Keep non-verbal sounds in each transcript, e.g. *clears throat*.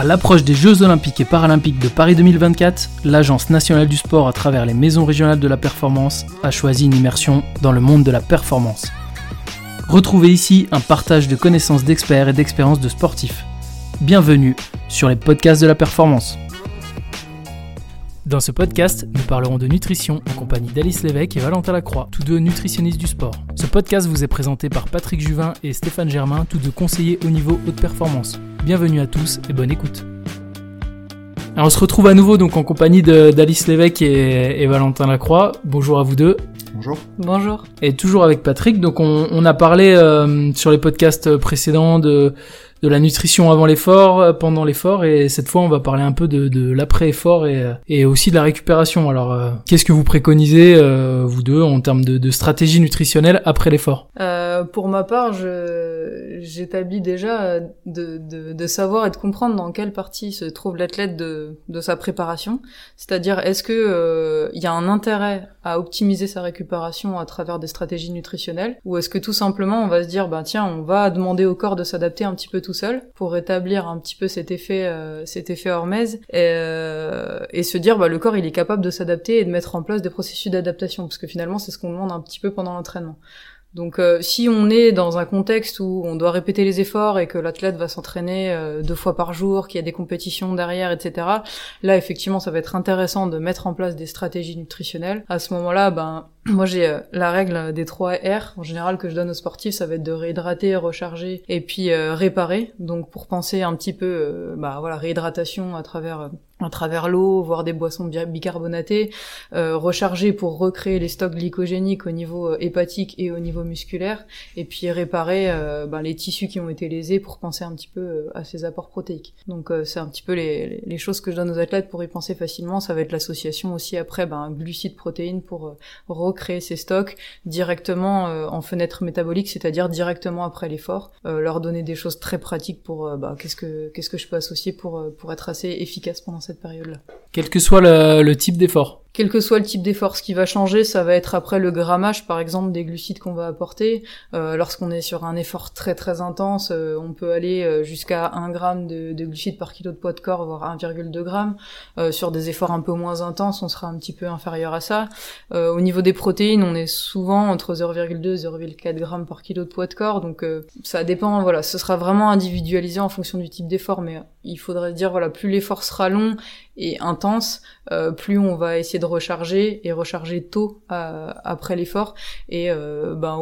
À l'approche des Jeux Olympiques et Paralympiques de Paris 2024, l'Agence nationale du sport, à travers les maisons régionales de la performance, a choisi une immersion dans le monde de la performance. Retrouvez ici un partage de connaissances d'experts et d'expériences de sportifs. Bienvenue sur les podcasts de la performance. Dans ce podcast, nous parlerons de nutrition en compagnie d'Alice Lévesque et Valentin Lacroix, tous deux nutritionnistes du sport. Ce podcast vous est présenté par Patrick Juvin et Stéphane Germain, tous deux conseillers au niveau haute performance. Bienvenue à tous et bonne écoute. Alors on se retrouve à nouveau donc en compagnie d'Alice Lévesque et, et, Valentin Lacroix. Bonjour à vous deux. Bonjour. Bonjour. Et toujours avec Patrick. Donc on, on a parlé euh, sur les podcasts précédents de de la nutrition avant l'effort, euh, pendant l'effort, et cette fois on va parler un peu de, de l'après-effort et, euh, et aussi de la récupération. Alors, euh, qu'est-ce que vous préconisez, euh, vous deux, en termes de, de stratégie nutritionnelle après l'effort? Euh, Pour ma part, j'établis déjà de, de, de, savoir et de comprendre dans quelle partie se trouve l'athlète de, de sa préparation. C'est-à-dire, est-ce que il y a un intérêt à optimiser sa récupération à travers des stratégies nutritionnelles, ou est-ce que tout simplement on va se dire, bah tiens, on va demander au corps de s'adapter un petit peu tout seul pour rétablir un petit peu cet effet euh, cet effet hormèse et, euh, et se dire bah le corps il est capable de s'adapter et de mettre en place des processus d'adaptation parce que finalement c'est ce qu'on demande un petit peu pendant l'entraînement. Donc euh, si on est dans un contexte où on doit répéter les efforts et que l'athlète va s'entraîner euh, deux fois par jour, qu'il y a des compétitions derrière, etc., là effectivement ça va être intéressant de mettre en place des stratégies nutritionnelles. À ce moment-là, ben *clears throat* moi j'ai euh, la règle des 3 R en général que je donne aux sportifs, ça va être de réhydrater, recharger et puis réparer. Donc pour penser un petit peu, bah voilà réhydratation à travers à travers l'eau, voire des boissons bicarbonatées, euh, recharger pour recréer les stocks glycogéniques au niveau euh, hépatique et au niveau musculaire, et puis réparer euh, ben, les tissus qui ont été lésés pour penser un petit peu euh, à ces apports protéiques. Donc euh, c'est un petit peu les, les, choses que je donne aux athlètes pour y penser facilement. Ça va être l'association aussi après ben, glucides-protéines pour recréer ces stocks directement en fenêtre métabolique, c'est-à-dire directement après l'effort, leur donner des choses très pratiques pour ben, qu'est-ce que qu'est-ce que je peux associer pour pour être assez efficace pendant cette période-là. Quel que soit le type d'effort quel que soit le type d'effort, ce qui va changer, ça va être après le grammage, par exemple, des glucides qu'on va apporter. Euh, lorsqu'on est sur un effort très très intense, euh, on peut aller euh, jusqu'à 1 gramme de, de, glucides par kilo de poids de corps, voire 1,2 gramme. Euh, sur des efforts un peu moins intenses, on sera un petit peu inférieur à ça. Euh, au niveau des protéines, on est souvent entre 0,2 et 0,4 grammes par kilo de poids de corps, donc ça dépend. Voilà, ce sera vraiment individualisé en fonction du type d'effort, mais il faudrait dire voilà, plus l'effort sera long et intense, plus on va essayer de recharger et recharger tôt euh, après l'effort. Et euh, ben,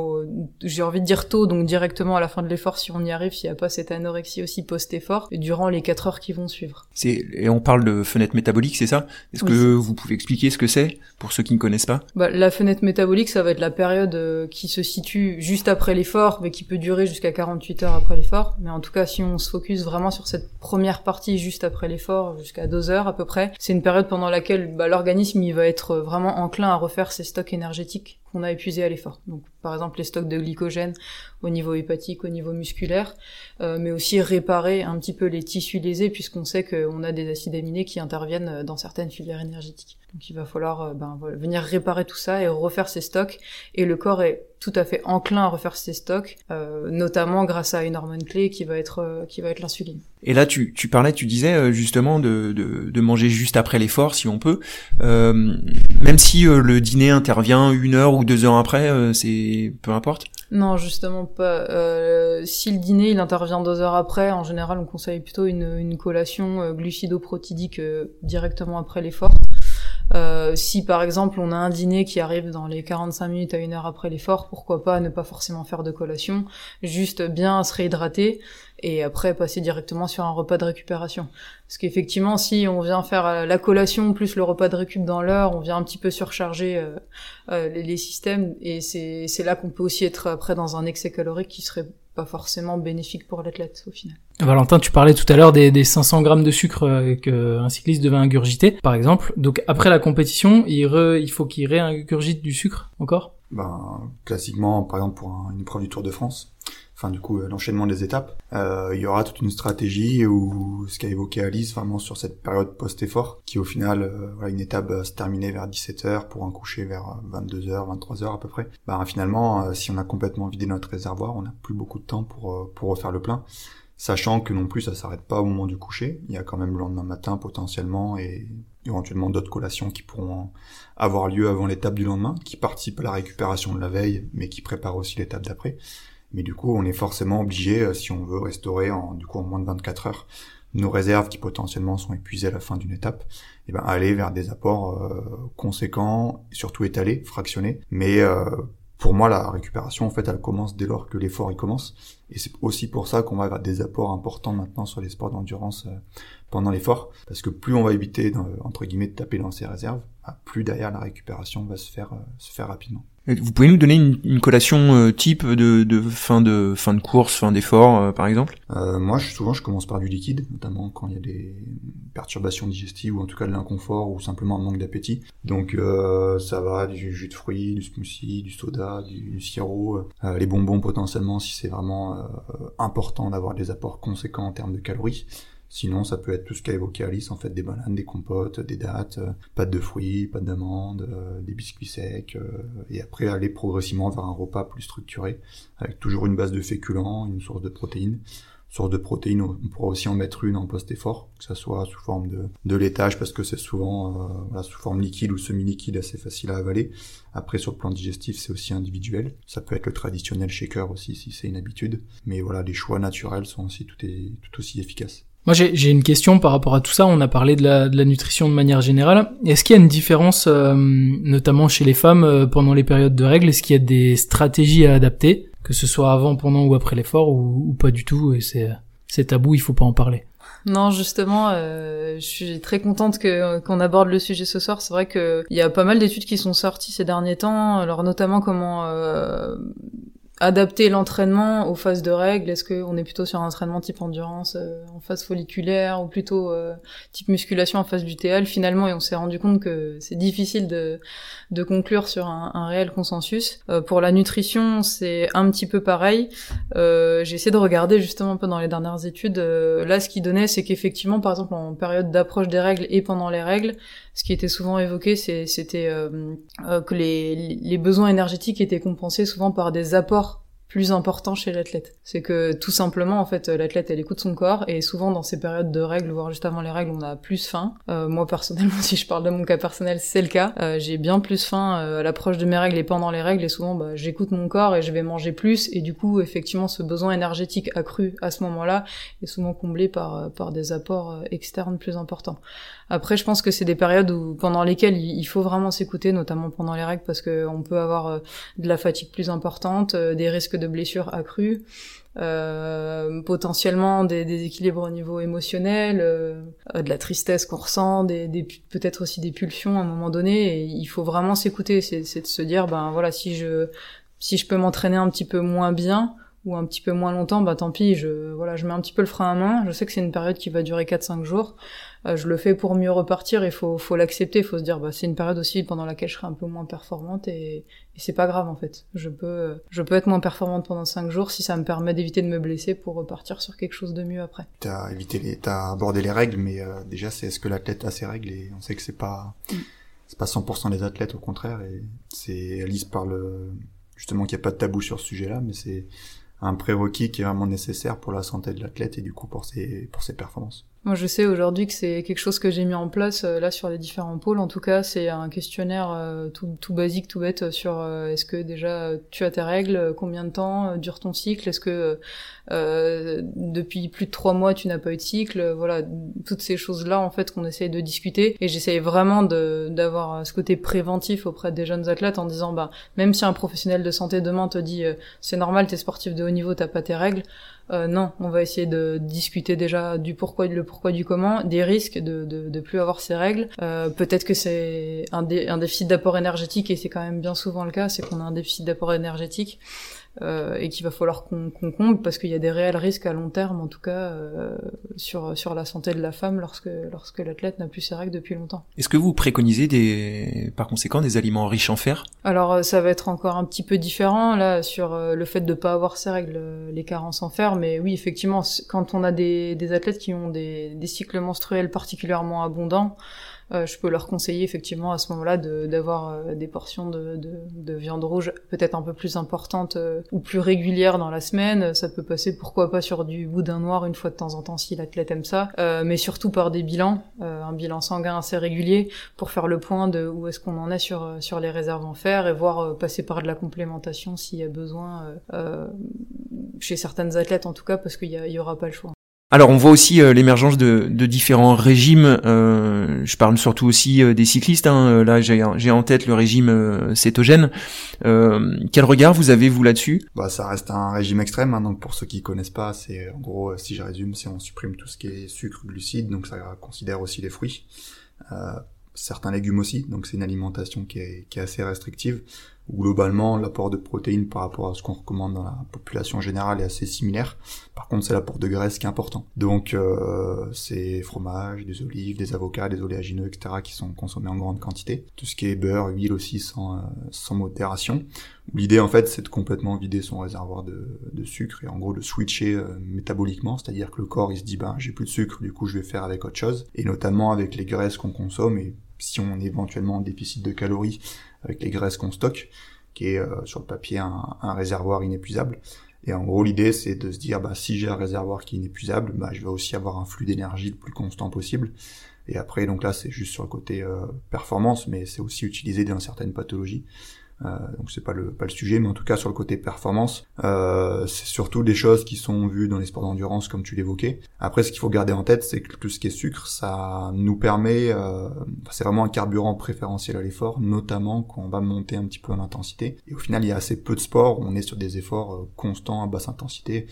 j'ai envie de dire tôt, donc directement à la fin de l'effort, si on y arrive, s'il n'y a pas cette anorexie aussi post-effort, durant les 4 heures qui vont suivre. Et on parle de fenêtre métabolique, c'est ça? Est-ce que vous pouvez expliquer ce que c'est pour ceux qui ne connaissent pas? Bah, La fenêtre métabolique, ça va être la période euh, qui se situe juste après l'effort, mais qui peut durer jusqu'à 48 heures après l'effort. Mais en tout cas, si on se focus vraiment sur cette première partie juste après l'effort, jusqu'à 2 heures à peu près, c'est une période pendant laquelle bah, l'organisme il va être vraiment enclin à refaire ses stocks énergétiques qu'on a épuisés à l'effort. Donc par exemple les stocks de glycogène au niveau hépatique, au niveau musculaire, euh, mais aussi réparer un petit peu les tissus lésés puisqu'on sait qu'on a des acides aminés qui interviennent dans certaines filières énergétiques. Donc il va falloir euh, ben, venir réparer tout ça et refaire ses stocks. Et le corps est tout à fait enclin à refaire ses stocks, euh, notamment grâce à une hormone clé qui va être euh, qui va être l'insuline. Et là, tu, tu parlais, tu disais justement de, de, de manger juste après l'effort, si on peut. même si le dîner intervient une heure ou deux heures après, c'est peu importe. Non, justement pas. Euh, si le dîner il intervient deux heures après, en général on conseille plutôt une, une collation glucidoprotidique directement après l'effort. Euh, si par exemple on a un dîner qui arrive dans les 45 minutes à une heure après l'effort, pourquoi pas ne pas forcément faire de collation, juste bien se réhydrater et après passer directement sur un repas de récupération. Parce qu'effectivement, si on vient faire la collation plus le repas de récup dans l'heure, on vient un petit peu surcharger euh, euh, les, les, systèmes et c'est là qu'on peut aussi être après dans un excès calorique qui serait pas forcément bénéfique pour l'athlète au final. Valentin, tu parlais tout à l'heure des, des, 500 grammes de sucre euh, qu'un cycliste devait ingurgiter, par exemple. Donc après la compétition, il, re, il faut qu'il réingurgite du sucre encore? Ben classiquement, par exemple pour une épreuve du Tour de France, enfin du coup euh, l'enchaînement des étapes, euh, il y aura toute une stratégie ou ce qu'a évoqué Alice vraiment sur cette période post-effort, qui au final euh, voilà, une étape se terminer vers 17h pour un coucher vers 22h, 23h à peu près. Bah finalement si on a complètement vidé notre réservoir, on n'a plus beaucoup de temps pour pour refaire le plein sachant que non plus ça s'arrête pas au moment du coucher. Il y a quand même le lendemain matin potentiellement et éventuellement d'autres collations qui pourront avoir lieu avant l'étape du lendemain, qui participent à la récupération de la veille, mais qui préparent aussi l'étape d'après. Mais du coup, on est forcément obligé, euh, si on veut restaurer en, du coup, en moins de 24 heures, nos réserves qui potentiellement sont épuisées à la fin d'une étape, et eh ben aller vers des apports euh, conséquents, surtout étalés, fractionnés. Mais euh, pour moi, la récupération, en fait, elle commence dès lors que l'effort il commence. Et c'est aussi pour ça qu'on va avoir des apports importants maintenant sur les sports d'endurance pendant l'effort, parce que plus on va éviter, entre guillemets, de taper dans ses réserves, bah, plus derrière la récupération va se faire, se faire rapidement. Vous pouvez nous donner une, une collation euh, type de, de, fin de fin de course, fin d'effort, euh, par exemple? Euh, Moi, je, souvent, je commence par du liquide, notamment quand il y a des perturbations digestives ou en tout cas de l'inconfort ou simplement un manque d'appétit. Donc, ça va du jus de fruits, du smoothie, du soda, du, du sirop, les bonbons potentiellement si c'est vraiment important d'avoir des apports conséquents en termes de calories. Sinon, ça peut être tout ce qu'a évoqué Alice, en fait, des bananes, des compotes, des dattes, euh, pâtes de fruits, pâtes d'amandes, euh, des biscuits secs, euh, et après aller progressivement vers un repas plus structuré, avec toujours une base de féculents, une source de protéines. Source de protéines, on pourra aussi en mettre une en post-effort, que ça soit sous forme de, de laitage, parce que c'est souvent voilà, sous forme liquide ou semi-liquide assez facile à avaler. Après, sur le plan digestif, c'est aussi individuel. Ça peut être le traditionnel shaker aussi, si c'est une habitude. Mais voilà, les choix naturels sont aussi tout, aussi efficaces. Moi, j'ai une question par rapport à tout ça. On a parlé de la, de la nutrition de manière générale. Est-ce qu'il y a une différence, euh, notamment chez les femmes, euh, pendant les périodes de règles? Est-ce qu'il y a des stratégies à adapter, que ce soit avant, pendant ou après l'effort, ou, pas du tout Et c'est tabou, il faut pas en parler. Non, justement, euh, je suis très contente que qu'on aborde le sujet ce soir. C'est vrai que il y a pas mal d'études qui sont sorties ces derniers temps, alors notamment comment euh, adapter l'entraînement aux phases de règles Est-ce qu'on est plutôt sur un entraînement type endurance euh, en phase folliculaire ou plutôt euh, type musculation en phase lutéale Finalement, et on s'est rendu compte que c'est difficile de, de conclure sur un, un réel consensus. Euh, pour la nutrition, c'est un petit peu pareil. J'ai essayé de regarder justement un peu dans les dernières études. là, ce qui donnait, c'est qu'effectivement, par exemple, en période d'approche des règles et pendant les règles, ce qui était souvent évoqué, c'était euh, euh, que les, les besoins énergétiques étaient compensés souvent par des apports plus important chez l'athlète. C'est que tout simplement, en fait, l'athlète, elle écoute son corps et souvent dans ces périodes de règles, voire juste avant les règles, on a plus faim. Euh, moi, personnellement, *laughs* si je parle de mon cas personnel, c'est le cas. Euh, j'ai bien plus faim euh, à l'approche de mes règles et pendant les règles et souvent, bah, j'écoute mon corps et je vais manger plus et du coup, effectivement, ce besoin énergétique accru à ce moment-là est souvent comblé par, par des apports externes plus importants. Après, je pense que c'est des périodes où, pendant lesquelles il faut vraiment s'écouter, notamment pendant les règles, parce qu'on peut avoir de la fatigue plus importante, des risques de blessures accrues, euh, potentiellement des déséquilibres au niveau émotionnel, euh, de la tristesse qu'on ressent, des, peut-être aussi des pulsions à un moment donné. Et il faut vraiment s'écouter, c'est de se dire, ben voilà, si je si je peux m'entraîner un petit peu moins bien ou un petit peu moins longtemps, bah tant pis, je voilà, je mets un petit peu le frein à main. Je sais que c'est une période qui va durer 4-5 jours. Euh, je le fais pour mieux repartir. Il faut, faut l'accepter. Il faut se dire, bah, c'est une période aussi pendant laquelle je serai un peu moins performante et, et c'est pas grave en fait. Je peux, je peux être moins performante pendant 5 jours si ça me permet d'éviter de me blesser pour repartir sur quelque chose de mieux après. T'as évité les, t'as abordé les règles, mais euh, déjà, c'est est-ce que l'athlète a ses règles et on sait que c'est pas, mm. c'est pas 100% des athlètes au contraire et c'est Alice parle justement qu'il n'y a pas de tabou sur ce sujet-là, mais c'est un prérequis qui est vraiment nécessaire pour la santé de l'athlète et du coup pour ses, pour ses performances. Moi, je sais aujourd'hui que c'est quelque chose que j'ai mis en place euh, là sur les différents pôles. En tout cas, c'est un questionnaire euh, tout, basique, tout bête sur euh, est-ce que déjà tu as tes règles, combien de temps dure ton cycle, est-ce que depuis plus de trois mois tu n'as pas eu de cycle, voilà, toutes ces choses-là en fait qu'on essaye de discuter. Et j'essaye vraiment d'avoir ce côté préventif auprès des jeunes athlètes en disant bah même si un professionnel de santé demain te dit c'est normal, t'es sportif de haut niveau, t'as pas tes règles. Euh, non, on va essayer de discuter déjà du pourquoi, le pourquoi du comment, des risques de de, de plus avoir ces règles. Euh, Peut-être que c'est un, un déficit d'apport énergétique et c'est quand même bien souvent le cas, c'est qu'on a un déficit d'apport énergétique euh, et qu'il va falloir qu'on comble parce qu'il y a des réels risques à long terme, en tout cas, euh, sur, sur la santé de la femme lorsque, lorsque l'athlète n'a plus ses règles depuis longtemps. Est-ce que vous préconisez des, par conséquent des aliments riches en fer? Alors euh, ça va être encore un petit peu différent là sur euh, le fait de pas avoir ses règles, euh, les carences en fer, mais oui effectivement quand on a des, des athlètes qui ont des, des cycles menstruels particulièrement abondants, je peux leur conseiller effectivement à ce moment-là d'avoir des portions de, de, de, viande rouge peut-être un peu plus importantes ou plus régulières dans la semaine. Ça peut passer pourquoi pas sur du boudin noir une fois de temps en temps si l'athlète aime ça, mais surtout par des bilans, un bilan sanguin assez régulier pour faire le point de où est-ce qu'on en est sur sur les réserves en fer et voir passer par de la complémentation s'il y a besoin chez certaines athlètes en tout cas parce qu'il y, y aura pas le choix. Alors on voit aussi euh, l'émergence de, de, différents régimes. Euh, je parle surtout aussi euh, des cyclistes. Hein. Là j'ai en tête le régime cétogène. quel regard vous avez vous là-dessus? Bah ça reste un régime extrême. Hein. donc pour ceux qui connaissent pas, c'est en gros si je résume, c'est on supprime tout ce qui est sucre, glucides. Donc ça considère aussi les fruits, certains légumes aussi. Donc c'est une alimentation qui est, qui est assez restrictive globalement l'apport de protéines par rapport à ce qu'on recommande dans la population générale est assez similaire. Par contre, c'est l'apport de graisse qui est important. Donc, euh, c'est fromage, des olives, des avocats, des oléagineux, etc. qui sont consommés en grande quantité. Tout ce qui est beurre, huile aussi sans, euh, sans modération. L'idée, en fait, c'est de complètement vider son réservoir de, de sucre et en gros de switcher euh, métaboliquement, c'est-à-dire que le corps, il se dit, ben, j'ai plus de sucre, du coup, je vais faire avec autre chose. Et notamment avec les graisses qu'on consomme et si on est éventuellement en déficit de calories avec les graisses qu'on stocke, qui est euh, sur le papier un, réservoir inépuisable. Et en gros, l'idée, c'est de se dire, bah, si j'ai un réservoir qui est inépuisable, bah, je vais aussi avoir un flux d'énergie le plus constant possible. Et après, donc là, c'est juste sur le côté euh, performance, mais c'est aussi utilisé dans certaines pathologies. Euh, donc c'est pas le pas le sujet, mais en tout cas sur le côté performance, euh, c'est surtout des choses qui sont vues dans les sports d'endurance comme tu l'évoquais. Après, ce qu'il faut garder en tête, c'est que tout ce qui est sucre, ça nous permet, euh, c'est vraiment un carburant préférentiel à l'effort, notamment quand on va monter un petit peu en intensité. Et au final, il y a assez peu de sports où on est sur des efforts constants à basse intensité,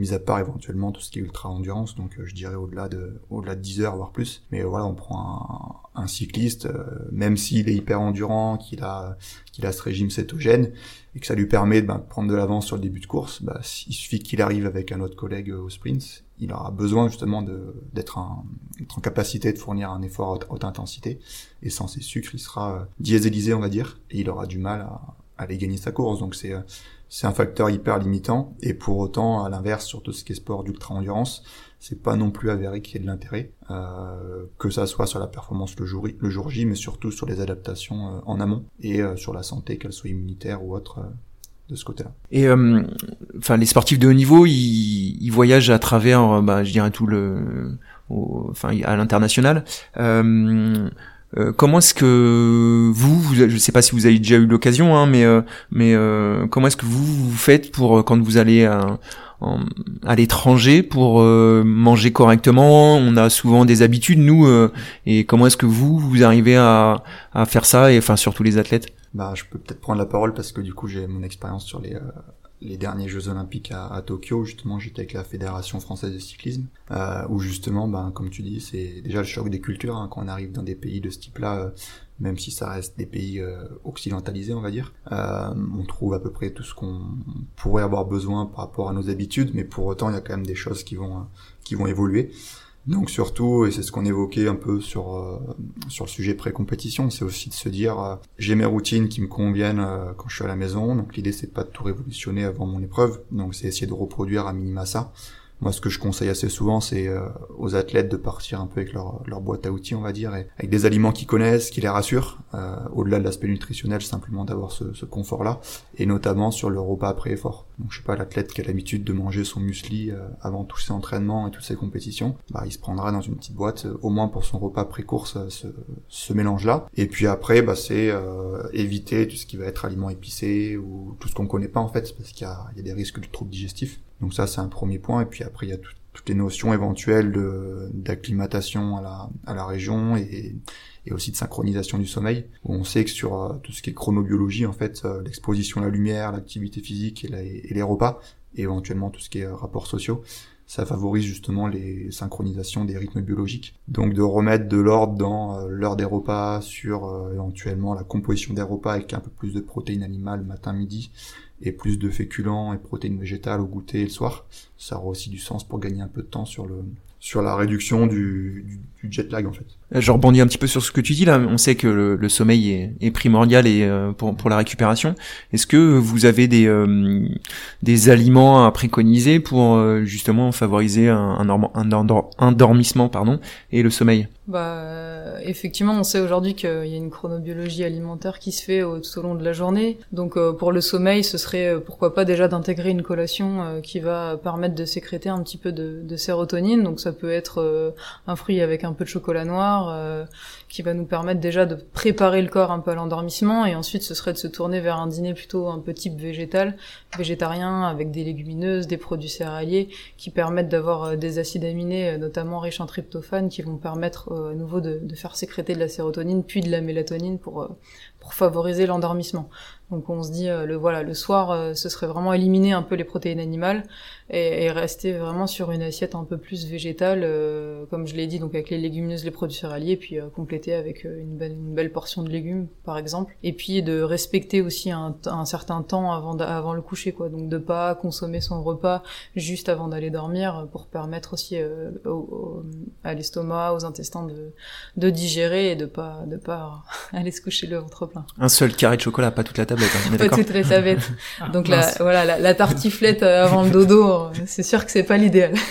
mis à part éventuellement tout ce qui est ultra endurance, donc euh, je dirais au-delà de au-delà de 10 heures voire plus. Mais voilà, on prend un, cycliste, euh, même s'il est hyper endurant, qu'il a qu'il a ce régime cétogène et que ça lui permet ben, de prendre de l'avance sur le début de course, bah, il suffit qu'il arrive avec un autre collègue au sprint, il aura besoin justement d'être en, capacité de fournir un effort à haute, intensité. Et sans ses sucres, il sera euh, diésélisé on va dire. Et il aura du mal à, aller gagner sa course. Donc c'est c'est un facteur hyper limitant et pour autant à l'inverse sur tout ce qui est sport d'ultra endurance c'est pas non plus avéré qu'il y ait de l'intérêt euh, que ça soit sur la performance le jour, le jour J mais surtout sur les adaptations euh, en amont et euh, sur la santé qu'elle soit immunitaire ou autre euh, de ce côté-là. Et enfin les sportifs de haut niveau ils, ils voyagent à travers bah, je dirais tout le enfin à l'international euh, comment est-ce que vous, vous, je sais pas si vous avez déjà eu l'occasion, hein, mais euh, mais euh, comment est-ce que vous vous faites pour quand vous allez à, à l'étranger pour manger correctement? On a souvent des habitudes nous, et comment est-ce que vous vous arrivez à, à faire ça et enfin surtout les athlètes? Bah, je peux peut-être prendre la parole parce que du coup j'ai mon expérience sur les les derniers Jeux Olympiques à, Tokyo, justement, j'étais avec la Fédération française de cyclisme, euh, où justement, ben, comme tu dis, c'est déjà le choc des cultures hein, quand on arrive dans des pays de ce type-là, euh, même si ça reste des pays euh, occidentalisés, on va dire. Euh, on trouve à peu près tout ce qu'on pourrait avoir besoin par rapport à nos habitudes, mais pour autant, il y a quand même des choses qui vont qui vont évoluer. Donc surtout, et c'est ce qu'on évoquait un peu sur euh, sur le sujet pré-compétition, c'est aussi de se dire euh, j'ai mes routines qui me conviennent euh, quand je suis à la maison. Donc l'idée c'est pas de tout révolutionner avant mon épreuve, donc c'est essayer de reproduire à minima ça. Moi, ce que je conseille assez souvent, c'est euh, aux athlètes de partir un peu avec leur, leur, boîte à outils, on va dire, et avec des aliments qu'ils connaissent, qui les rassurent, euh, au-delà de l'aspect nutritionnel, simplement d'avoir ce, ce confort-là, et notamment sur le repas après effort. Donc, je sais pas, l'athlète qui a l'habitude de manger son muesli euh, avant tous ses entraînements et toutes ses compétitions, bah, il se prendra dans une petite boîte, au moins pour son repas pré-course, ce, ce mélange-là. Et puis après, bah, c'est éviter tout ce qui va être aliments épicés ou tout ce qu'on connaît pas en fait, parce qu'il y, y a, des risques de troubles digestifs. Donc ça, c'est un premier point. Et puis après, il y a toutes les notions éventuelles d'acclimatation à la, à la région et, et aussi de synchronisation du sommeil, on sait que sur euh, tout ce qui est chronobiologie, en fait, euh, l'exposition à la lumière, l'activité physique et, les repas, et éventuellement tout ce qui est euh, rapports sociaux, ça favorise justement les synchronisations des rythmes biologiques. Donc de remettre de l'ordre dans l'heure des repas, sur éventuellement la composition des repas avec un peu plus de protéines animales matin, midi, et plus de féculents et protéines végétales au goûter et le soir. Ça aura aussi du sens pour gagner un peu de temps sur le sur la réduction du, du, jet lag en fait. Euh, je rebondis un petit peu sur ce que tu dis là. On sait que le, sommeil est, est, primordial et euh, pour, pour la récupération. Est-ce que vous avez des euh, des aliments à préconiser pour justement favoriser un, un, un, endormissement pardon et le sommeil? Bah, effectivement, on sait aujourd'hui qu'il y a une chronobiologie alimentaire qui se fait tout au long de la journée. Donc, euh, pour le sommeil, ce serait euh, pourquoi pas déjà d'intégrer une collation euh, qui va permettre de sécréter un petit peu de, de sérotonine. Donc, ça peut être un fruit avec un peu de chocolat noir, qui va nous permettre déjà de préparer le corps un peu à l'endormissement. Et ensuite, ce serait de se tourner vers un dîner plutôt un peu type végétal, végétarien, avec des légumineuses, des produits céréaliers, qui permettent d'avoir des acides aminés, notamment riches en tryptophane, qui vont permettre à nouveau de, de, faire sécréter de la sérotonine puis de la mélatonine pour, euh, pour favoriser l'endormissement. Donc on se dit euh, le voilà le soir euh, ce serait vraiment éliminer un peu les protéines animales et, et rester vraiment sur une assiette un peu plus végétale euh, comme je l'ai dit donc avec les légumineuses les produits céréaliers puis compléter avec une belle, une belle portion de légumes par exemple. Et puis de respecter aussi un, un certain temps avant avant le coucher quoi. Donc de pas consommer son repas juste avant d'aller dormir pour permettre aussi à l'estomac aux intestins de, de digérer et de pas de pas *laughs* aller se coucher le ventre plein. Un seul carré de chocolat pas toute la table pas toutes les tablettes. *laughs* Donc la, voilà, la, tartiflette euh, avant le dodo, euh, c'est sûr que c'est pas l'idéal. *laughs*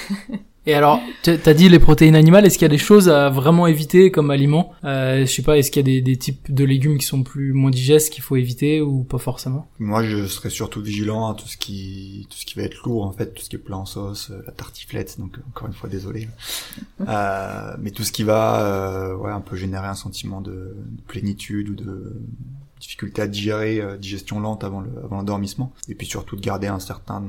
Et alors, t'as dit les protéines animales, est-ce qu'il y a des choses à vraiment éviter comme aliments euh, Je sais pas, est-ce qu'il y a des, des, types de légumes qui sont plus moins digestes qu'il faut éviter ou pas forcément? Moi, je serais surtout vigilant à tout ce qui tout ce qui va être lourd en fait, tout ce qui est plat en sauce, la tartiflette. Donc encore une fois, désolé. *laughs* euh, mais tout ce qui va, ouais, un peu générer un sentiment de, de plénitude ou de difficulté à digérer, euh, digestion lente avant le avant l'endormissement, et puis surtout de garder un certain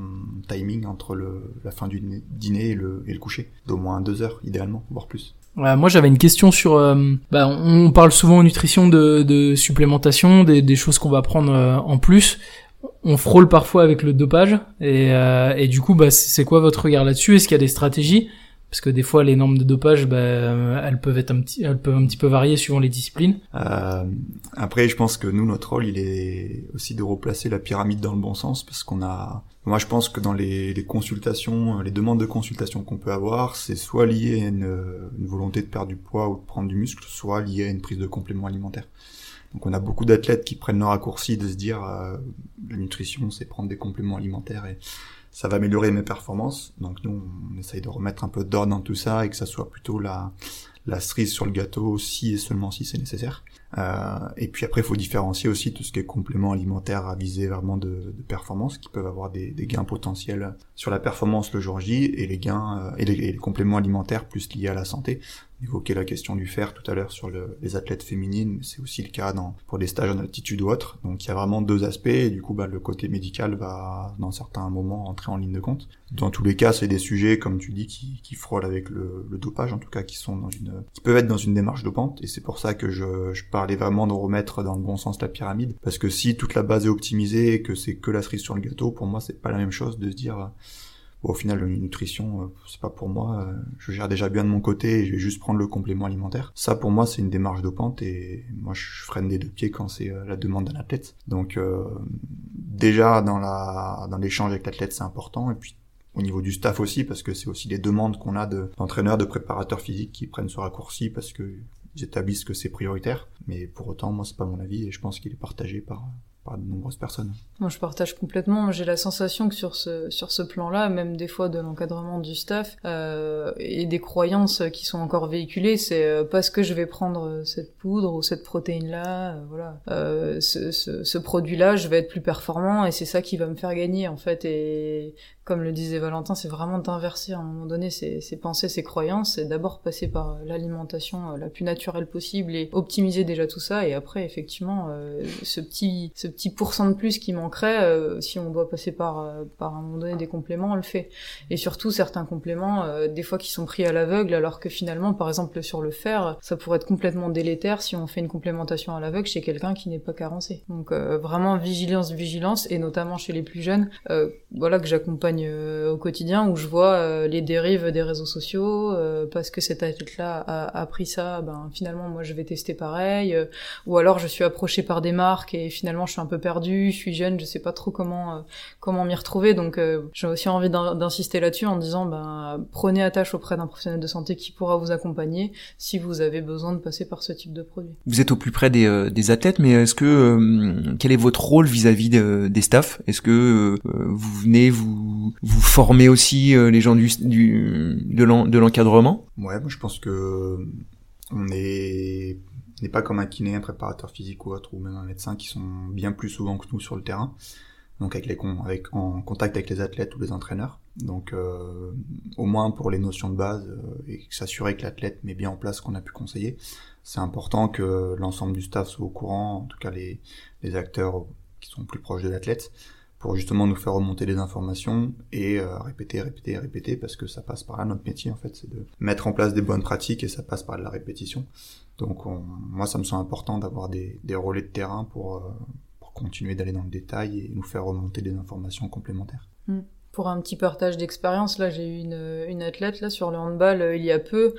timing entre le, la fin du dîner et le, et le coucher, d'au moins deux heures idéalement, voire plus. moi j'avais une question sur, euh, bah, on parle souvent en nutrition de, de supplémentation, des, des choses qu'on va prendre euh, en plus. On frôle parfois avec le dopage. Et, et du coup bah c'est quoi votre regard là-dessus? Est-ce qu'il y a des stratégies? Parce que des fois les normes de dopage bah, elles peuvent être un petit elles peuvent un petit peu varier suivant les disciplines. Euh, après je pense que nous notre rôle il est aussi de replacer la pyramide dans le bon sens parce qu'on a moi je pense que dans les, consultations les demandes de consultation qu'on peut avoir c'est soit lié à une, une, volonté de perdre du poids ou de prendre du muscle soit lié à une prise de complément alimentaire donc on a beaucoup d'athlètes qui prennent le raccourci de se dire euh, la nutrition c'est prendre des compléments alimentaires et ça va améliorer mes performances. Donc nous, on essaye de remettre un peu d'ordre dans tout ça et que ça soit plutôt la, la cerise sur le gâteau si et seulement si c'est nécessaire. Euh, et puis après, il faut différencier aussi tout ce qui est complément alimentaire à viser vraiment de, de performance, qui peuvent avoir des, des, gains potentiels sur la performance le jour J, et les gains euh, et, les, et, les, compléments alimentaires plus liés à la santé évoqué la question du fer tout à l'heure sur le, les athlètes féminines, c'est aussi le cas dans, pour des stages en altitude ou autres. Donc il y a vraiment deux aspects, et du coup bah, le côté médical va dans certains moments entrer en ligne de compte. Dans tous les cas, c'est des sujets, comme tu dis, qui, qui frôlent avec le, le, dopage, en tout cas qui sont dans une, qui peuvent être dans une démarche dopante, et c'est pour ça que je, je parlais vraiment de remettre dans le bon sens la pyramide, parce que si toute la base est optimisée et que c'est que la cerise sur le gâteau, pour moi c'est pas la même chose de se dire au final, une nutrition, euh, c'est pas pour moi. Euh, je gère déjà bien de mon côté et je vais juste prendre le complément alimentaire. Ça, pour moi, c'est une démarche dopante et moi, je freine des deux pieds quand c'est euh, la demande d'un athlète. Donc, déjà dans la dans l'échange avec l'athlète, c'est important. Et puis au niveau du staff aussi, parce que c'est aussi les demandes qu'on a d'entraîneurs, de, préparateurs physiques qui prennent ce raccourci parce que ils établissent que c'est prioritaire. Mais pour autant, moi, c'est pas mon avis et je pense qu'il est partagé par par de nombreuses personnes. Moi, je partage complètement. J'ai la sensation que sur ce sur ce plan-là, même des fois de l'encadrement du staff euh, et des croyances qui sont encore véhiculées, c'est euh, parce que je vais prendre cette poudre ou cette protéine-là, euh, voilà, euh, ce, ce, ce produit-là, je vais être plus performant et c'est ça qui va me faire gagner en fait. Et comme le disait Valentin, c'est vraiment d'inverser à un moment donné ses, pensées, ses croyances, c'est d'abord passer par l'alimentation la plus naturelle possible et optimiser déjà tout ça, et après effectivement ce petit ce petit pourcent de plus qui manquerait, euh, si on doit passer par, euh, par un moment donné des compléments, on le fait. Et surtout certains compléments, euh, des fois qui sont pris à l'aveugle, alors que finalement, par exemple sur le fer, ça pourrait être complètement délétère si on fait une complémentation à l'aveugle chez quelqu'un qui n'est pas carencé. Donc vraiment vigilance, vigilance, et notamment chez les plus jeunes, voilà que j'accompagne au quotidien, où je vois les dérives des réseaux sociaux, parce que cet athlète-là a, pris ça, ben finalement moi je vais tester pareil, ou alors je suis approché par des marques et finalement je suis un peu perdu, je suis jeune, je sais pas trop comment euh, comment m'y retrouver, donc euh, j'ai aussi envie d'insister là-dessus en disant ben prenez attache auprès d'un professionnel de santé qui pourra vous accompagner si vous avez besoin de passer par ce type de produit. Vous êtes au plus près des, euh, des athlètes, mais est-ce que quel est votre rôle vis-à-vis des staffs? Est-ce que vous venez vous vous former aussi les gens du, de l'encadrement? Ouais, moi je pense que on est n'est pas comme un kiné, un préparateur physique ou autre, ou même un médecin qui sont bien plus souvent que nous sur le terrain, donc avec les avec en contact avec les athlètes ou les entraîneurs. Donc euh, au moins pour les notions de base euh, et s'assurer que l'athlète met bien en place ce qu'on a pu conseiller. C'est important que l'ensemble du staff soit au courant, en tout cas les acteurs qui sont plus proches de l'athlète, pour justement nous faire remonter les informations et euh, répéter, répéter, répéter, parce que ça passe par là notre métier en fait, c'est de mettre en place des bonnes pratiques et ça passe par de la répétition. Donc moi ça me semble important d'avoir des, des relais de terrain pour, euh, pour continuer d'aller dans le détail et nous faire remonter des informations complémentaires. Mm pour un petit partage d'expérience, là j'ai eu une, une, athlète là sur le handball euh, il y a peu,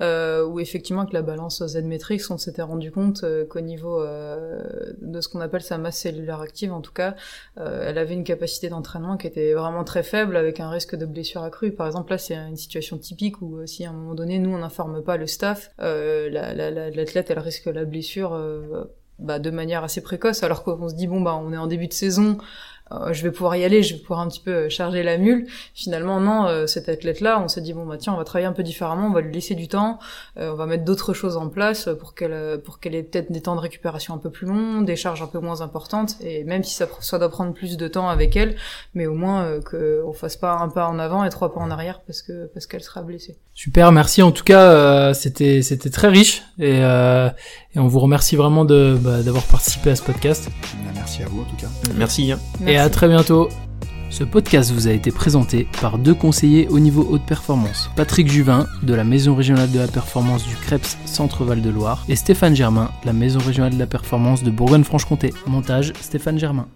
euh, où effectivement avec la balance Z-Metrix, on s'était rendu compte euh, qu'au niveau euh, de ce qu'on appelle sa masse cellulaire active, en tout cas, elle avait une capacité d'entraînement qui était vraiment très faible, avec un risque de blessure accrue. Par exemple, là c'est une situation typique où si à un moment donné nous on n'informe pas le staff, l'athlète la, la, elle risque la blessure bah, de manière assez précoce, alors qu'on se dit bon bah on est en début de saison. Euh, je vais pouvoir y aller, je vais pouvoir un petit peu euh, charger la mule. Finalement, non, euh, cette athlète-là, on s'est dit bon bah tiens, on va travailler un peu différemment, on va lui laisser du temps, on va mettre d'autres choses en place pour qu'elle pour qu'elle ait peut-être des temps de récupération un peu plus longs, des charges un peu moins importantes, et même si ça, ça doit prendre plus de temps avec elle, mais au moins qu'on fasse pas un pas en avant et trois pas en arrière parce que parce qu'elle sera blessée. Super, merci. En tout cas, c'était c'était très riche et, et on vous remercie vraiment de bah, d'avoir participé à ce podcast. Merci à vous en tout cas. Merci. Merci et à très bientôt. Ce podcast vous a été présenté par deux conseillers au niveau haute performance, Patrick Juvin de la Maison régionale de la performance du CREPS Centre-Val de Loire et Stéphane Germain de la Maison régionale de la performance de Bourgogne-Franche-Comté. Montage Stéphane Germain.